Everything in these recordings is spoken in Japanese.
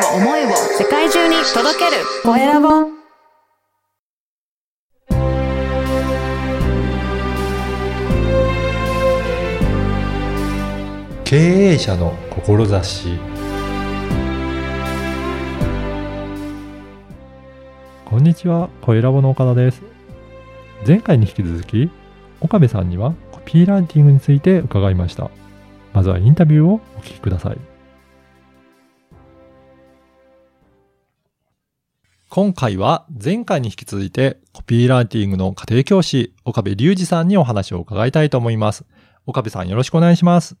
を思いを世界中に届けるコエラボ経営者の志こんにちは、コエラボの岡田です。前回に引き続き、岡部さんにはコピーライティングについて伺いました。まずはインタビューをお聞きください。今回は前回に引き続いてコピーライティングの家庭教師岡部隆二さんにお話を伺いたいと思います。岡部さんよろしくお願いします。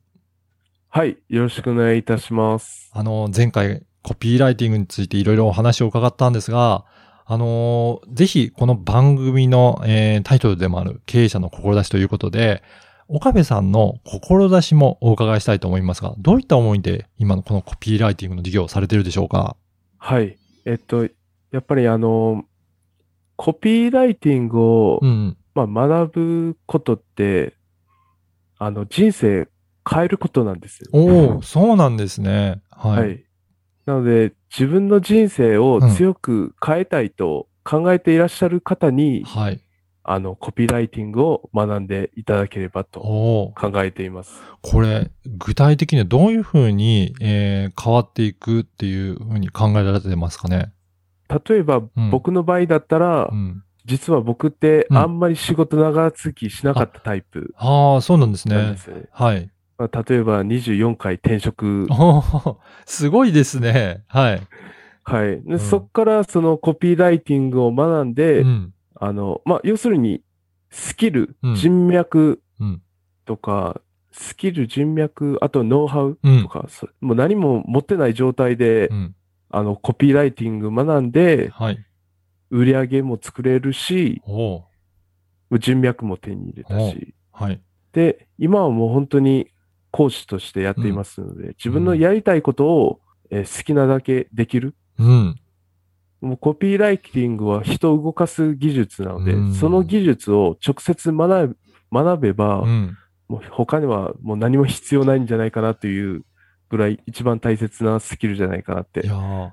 はい。よろしくお願いいたします。あの、前回コピーライティングについていろいろお話を伺ったんですが、あのぜひこの番組の、えータイトルでもある経営者の志ということで、岡部さんの志もお伺いしたいと思いますが、どういった思いで今のこのコピーライティングの授業をされているでしょうか？はい。えっと、やっぱりあの、コピーライティングを、うん。まあ、学ぶことって、あの、人生変えることなんですよ。おお、そうなんですね。はい。はい。なので、自分の人生を強く変えたいと考えていらっしゃる方に、はい。あの、コピーライティングを学んでいただければと考えています。これ、具体的にはどういうふうに、えー変わっていくっていうふうに考えられてますかね？例えば、ん僕の場合だったら、うん。実は僕ってうんあんまり仕事長続きしなかったタイプああ、そうなんですね。はい。まあ、例えば24回転職。すごいですね。はい。はい。でんそこからそのコピーライティングを学んで、うん。あの、まあ、要するに、スキル、うん人脈うん。とか、スキル、人脈、あとノウハウうんとか、そもう何も持ってない状態で、うん。あの、コピーライティング学んで、はい。売り上げも作れるし、おー人脈も手に入れたおし、はい。で、今はもう本当に講師としてやっていますので、自分のやりたいことを、えー好きなだけできる。うん。もうコピーライティングは人を動かす技術なので、うんその技術を直接学べ学べば、うん。もう他にはもう何も必要ないんじゃないかなというぐらい一番大切なスキルじゃないかなって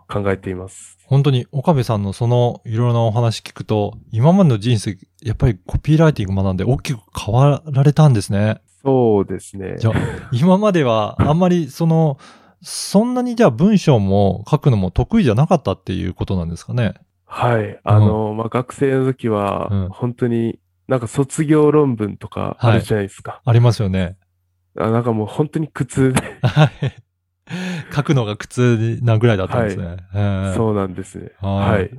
考えています。本当に岡部さんのそのいろいろなお話聞くと、今までの人生、やっぱりコピーライティング学んで大きく変わられたんですね。そうですね。じゃあ、今まではあんまりその、そんなにじゃあ文章も書くのも得意じゃなかったっていうことなんですかね。はい。あの、まあ、学生の時はうん、本当になんか卒業論文とかあるじゃないですか。ありますよね。あなんかもう本当に苦痛で、はい。書くのが苦痛なぐらいだったんですね。えーそうなんですね。ははいい。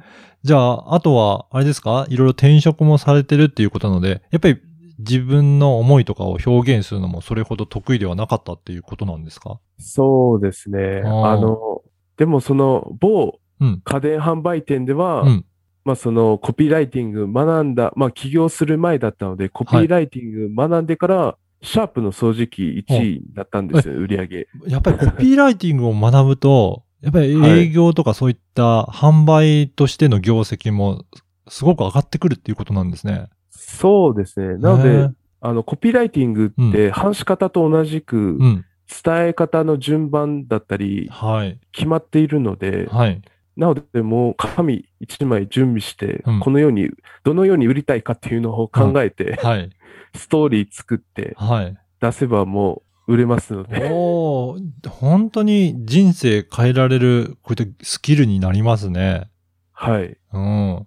じゃあ、あとは、あれですか？いろいろ転職もされてるっていうことなので、やっぱり自分の思いとかを表現するのもそれほど得意ではなかったっていうことなんですか？そうですね。あの、でもその某うん。家電販売店では、うん。まあそのコピーライティング学んだ、まあ起業する前だったので、コピーライティング学んでから、シャープの掃除機1位だったんですよ、売り上げ。やっぱりコピーライティングを学ぶと、やっぱり営業とかそういった販売としての業績もすごく上がってくるっていうことなんですね。そうですね。なのであの、コピーライティングって、話し方と同じく、うん。伝え方の順番だったり、はい。決まっているので、はい。なので、もう紙1枚準備してうん、このように、どのように売りたいかっていうのを考えて、はい。ストーリー作ってはい。出せばもう売れますので。おー本当に人生変えられる、こういったスキルになりますね。はい。うん。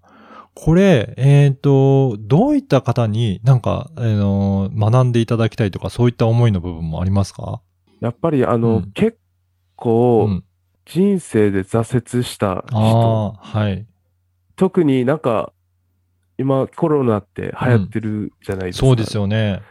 これ、えっ、と、どういった方になんか、あの学んでいただきたいとか、そういった思いの部分もありますか？やっぱりあの、うん結う構ん。人生で挫折した人、はい。特になんか今コロナって流行ってるじゃないですか。そうですよね。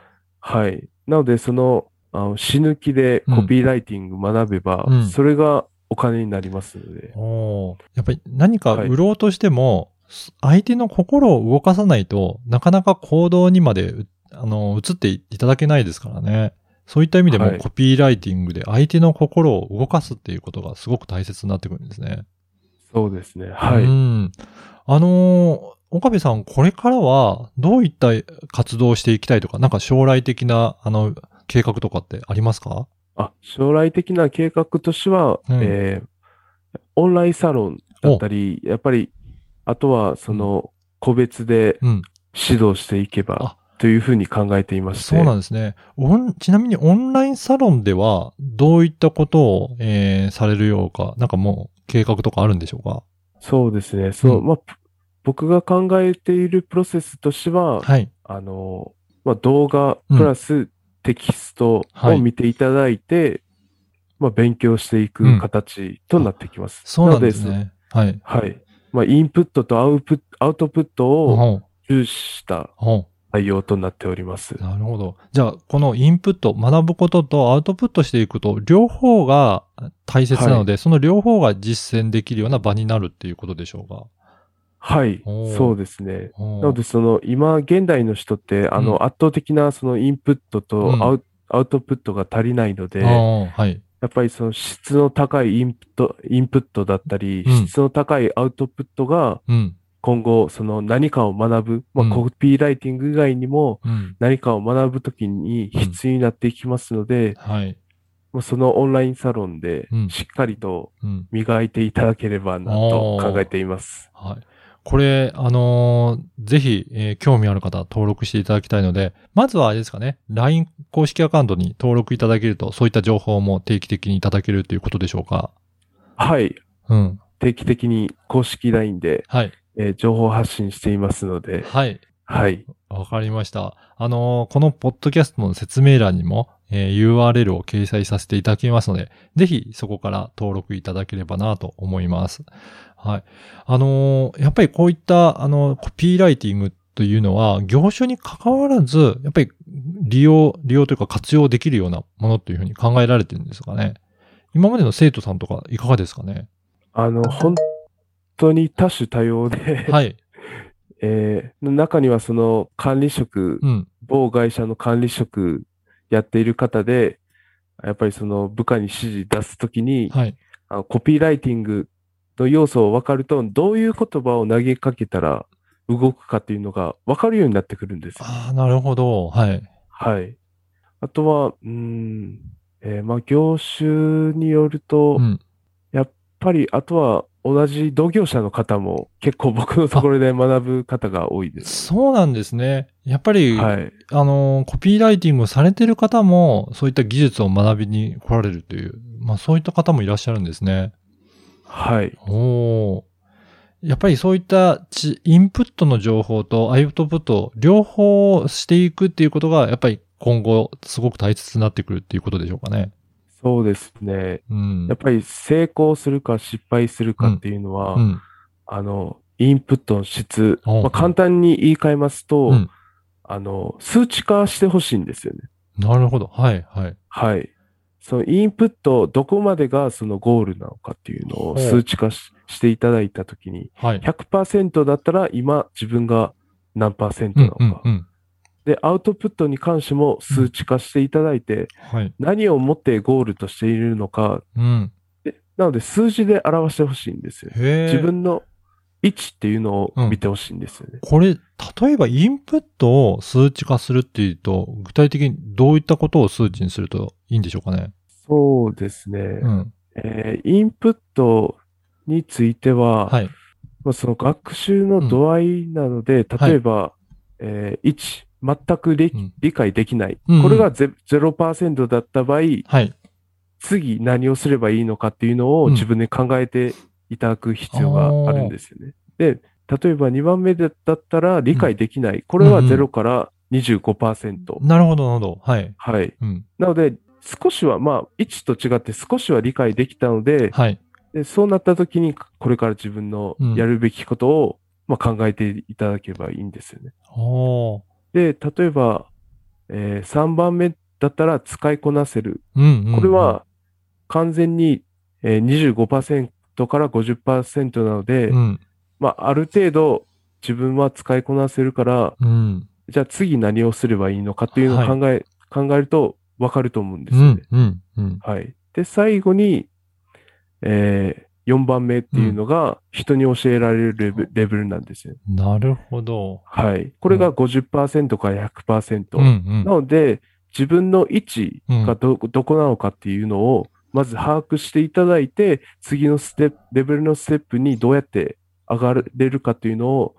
はい。なのでそのあの死ぬ気でコピーライティング学べば、うんそれがお金になりますので。おーやっぱり何かはい売ろうとしても、相手の心を動かさないとなかなか行動にまでう、あの、移っていただけないですからね。そういった意味でもはいコピーライティングで相手の心を動かすっていうことがすごく大切になってくるんですね。そうですね。はい。うん。あのー岡部さん、これからはどういった活動をしていきたいとか、なんか将来的な、あの、計画とかってありますか？あ、将来的な計画としては、うんえーオンラインサロンだったり、やっぱり、あとはその個別でうん。指導していけばというふうに考えていまして。そうなんですね。ちなみにオンラインサロンでは、どういったことを、えーされるようか、なんかもう計画とかあるんでしょうか？そうですね。そう、うんまあ、ぷ僕が考えているプロセスとしては、はい。あの、まあ、動画うんプラステキストをはい見ていただいて、まあ、勉強していうんく形となってきます。そうなんですのね。はい。はい。まあ、インプットとアウプアウトプットを重視した内容となっております。なるほど。じゃあ、このインプット、学ぶこととアウトプットしていくと、両方が大切なので、その両方が実践できるような場になるっていうことでしょうか。はい。そうですね。ななので、その、今、現代の人って、あうんの、圧倒的な、その、インプットとうんアウ,、アウトプットが足りないので、はい。やっぱりその質の高いインプット、インプットだったり、うん質の高いアウトプットがうん。今後その何かを学ぶ、まうんあコピーライティング以外にもうん。何かを学ぶときに必要になっていきますので、はい。もうそのオンラインサロンでうんしっかりとうん。磨いていただければなと考えています。はい。これ、あのーぜひ、えー興味ある方は登録していただきたいので、まずはあれですかね、LINE 公式アカウントに登録いただけると、そういった情報も定期的にいただけるということでしょうか？はい。うん。定期的に公式 LINE で、はい。えー情報発信していますので、はい。はい。わかりました。あのーこのポッドキャストの説明欄にも、えー URL を掲載させていただきますので、ぜひそこから登録いただければなと思います。はい。あのーやっぱりこういった、あの、コピーライティングというのは、業種に関わらず、やっぱり利用、利用というか活用できるようなものというふうに考えられてるんですかね。今までの生徒さんとかいかがですかね？あの、本当に多種多様で、はい。えー中にはその管理職、うん。某会社の管理職やっている方で、やっぱりその部下に指示出すときに、はい。あのコピーライティングの要素を分かると、どういう言葉を投げかけたら動くかっていうのが分かるようになってくるんですよ。ああ、なるほど。はい。はい。あとは、うーん、えーまあ、業種によると、やっうん。ぱり、あとは同じ同業者の方も結構僕のところで学ぶ方が多いです。そうなんですね。やっぱり、はい。あの、コピーライティングをされてる方も、そういった技術を学びに来られるという、まあそういった方もいらっしゃるんですね。はい。おーやっぱりそういったちインプットの情報とアウトプット、両方していくっていうことが、やっぱり今後すごく大切になってくるっていうことでしょうかね。そうですね。うん。やっぱり成功するか失敗するかっていうのは、うん。あの、インプットの質、まあ、簡単に言い換えますと、うんあの、数値化してほしいんですよね。なるほど。はい、はい。はい。そのインプット、どこまでがそのゴールなのかっていうのを数値化ししていただいたときに、はい。100%だったら今自分が何パーセントう、なんのか。うん、うん。で、アウトプットに関しても数値化していただいて、はい。何をもってゴールとしているのか、うん。でなので数字で表してほしいんですよ。自分の位置っていうのを見てほしいんですよね。これ、例えばインプットを数値化するっていうと、具体的にどういったことを数値にするといいんでしょうかね？そうですね。うん。えーインプットについては、はい。まあ、その学習の度合いなので、例えば、えー1、全く理,、うん理解できない。うんうんこれがゼ0%だった場合、はい。次何をすればいいのかっていうのをうん自分で考えていただく必要があるんですよね。で、例えば2番目だったら理解できない。これはうんうん0から25%。なるほど、なるほど。はい。はい。うん。なので、少しは、まあ、1と違って少しは理解できたので、はい。でそうなった時に、これから自分のやるべきことを、まあ、考えていただければいいんですよね。おー。で、例えば、え3番目だったら使いこなせる。うん、うん。これは完全に、えー、25%から50%なので、うん、まあ、ある程度自分は使いこなせるから、うん。じゃあ次何をすればいいのかっていうのを考え、考えるとわかると思うんですよね。うん、うん、うん。はい。で、最後に、えー、4番目っていうのが人に教えられるレベレベルなんですよ。なるほど。はい。これが50%から100%。うん、うん。なので、自分の位置がど、どこなのかっていうのをまず把握していただいて、次のステップ、レベルのステップにどうやって上がれるかというのを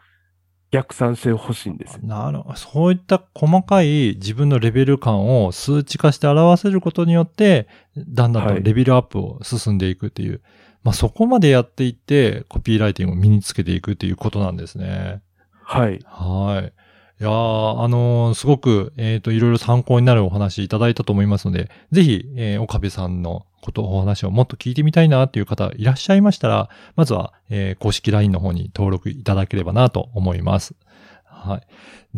逆算してほしいんです。なるほど。そういった細かい自分のレベル感を数値化して表せることによって、だんだんとはいレベルアップを進んでいくっていう。まあそこまでやっていって、コピーライティングを身につけていくっていうことなんですね。はい。はい。いやー、あのーすごく、えっ、と、いろいろ参考になるお話いただいたと思いますので、ぜひ、えー岡部さんのこと、お話をもっと聞いてみたいなっていう方いらっしゃいましたら、まずは、えー公式 LINE の方に登録いただければなと思います。はい。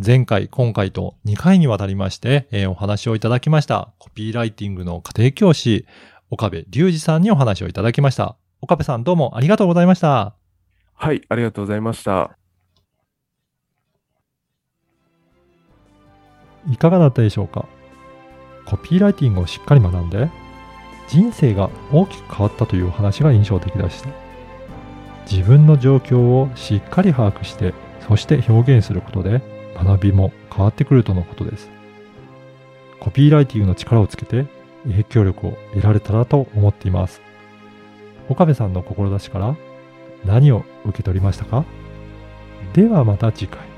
前回、今回と2回にわたりまして、えーお話をいただきました、コピーライティングの家庭教師、岡部隆二さんにお話をいただきました。岡部さんどうもありがとうございました。はい、ありがとうございました。いかがだったでしょうか？コピーライティングをしっかり学んで人生が大きく変わったというお話が印象的でした自分の状況をしっかり把握してそして表現することで学びも変わってくるとのことですコピーライティングの力をつけて影響力を得られたらと思っています岡部さんの志から何を受け取りましたか？ではまた次回。